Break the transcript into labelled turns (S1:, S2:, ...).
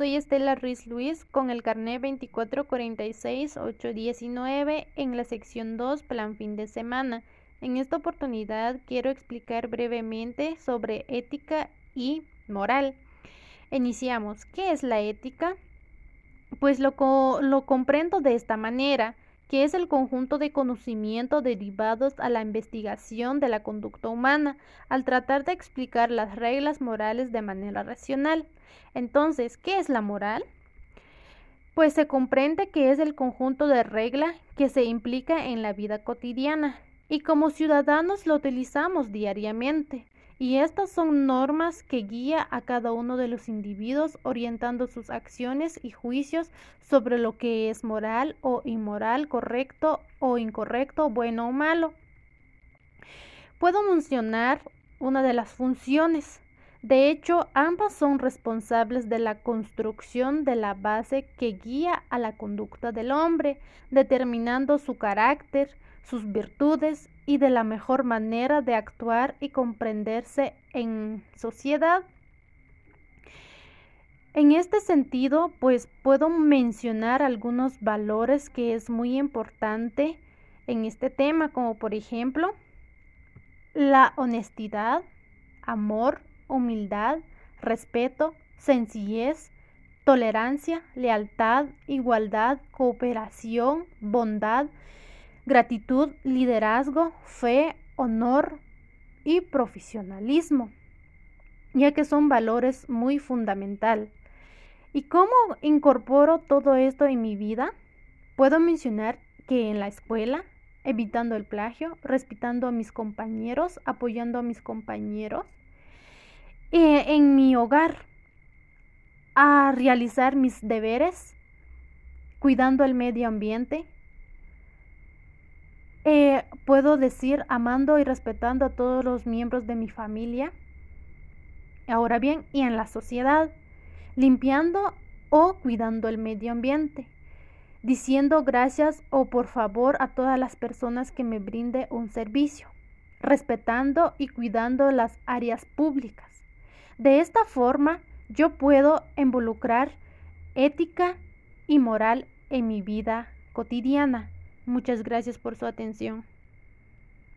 S1: Soy Estela Ruiz Luis con el carnet 2446819 en la sección 2 Plan fin de semana. En esta oportunidad quiero explicar brevemente sobre ética y moral. Iniciamos. ¿Qué es la ética? Pues lo, lo comprendo de esta manera que es el conjunto de conocimientos derivados a la investigación de la conducta humana, al tratar de explicar las reglas morales de manera racional. Entonces, ¿qué es la moral? Pues se comprende que es el conjunto de reglas que se implica en la vida cotidiana y como ciudadanos lo utilizamos diariamente y estas son normas que guía a cada uno de los individuos orientando sus acciones y juicios sobre lo que es moral o inmoral, correcto o incorrecto, bueno o malo. Puedo mencionar una de las funciones. De hecho, ambas son responsables de la construcción de la base que guía a la conducta del hombre, determinando su carácter, sus virtudes y de la mejor manera de actuar y comprenderse en sociedad. En este sentido, pues puedo mencionar algunos valores que es muy importante en este tema, como por ejemplo la honestidad, amor, humildad, respeto, sencillez, tolerancia, lealtad, igualdad, cooperación, bondad, gratitud, liderazgo, fe, honor y profesionalismo, ya que son valores muy fundamental. ¿Y cómo incorporo todo esto en mi vida? Puedo mencionar que en la escuela, evitando el plagio, respetando a mis compañeros, apoyando a mis compañeros, eh, en mi hogar, a realizar mis deberes, cuidando el medio ambiente, eh, puedo decir amando y respetando a todos los miembros de mi familia. Ahora bien, y en la sociedad, limpiando o cuidando el medio ambiente, diciendo gracias o por favor a todas las personas que me brinde un servicio, respetando y cuidando las áreas públicas. De esta forma, yo puedo involucrar ética y moral en mi vida cotidiana. Muchas gracias por su atención.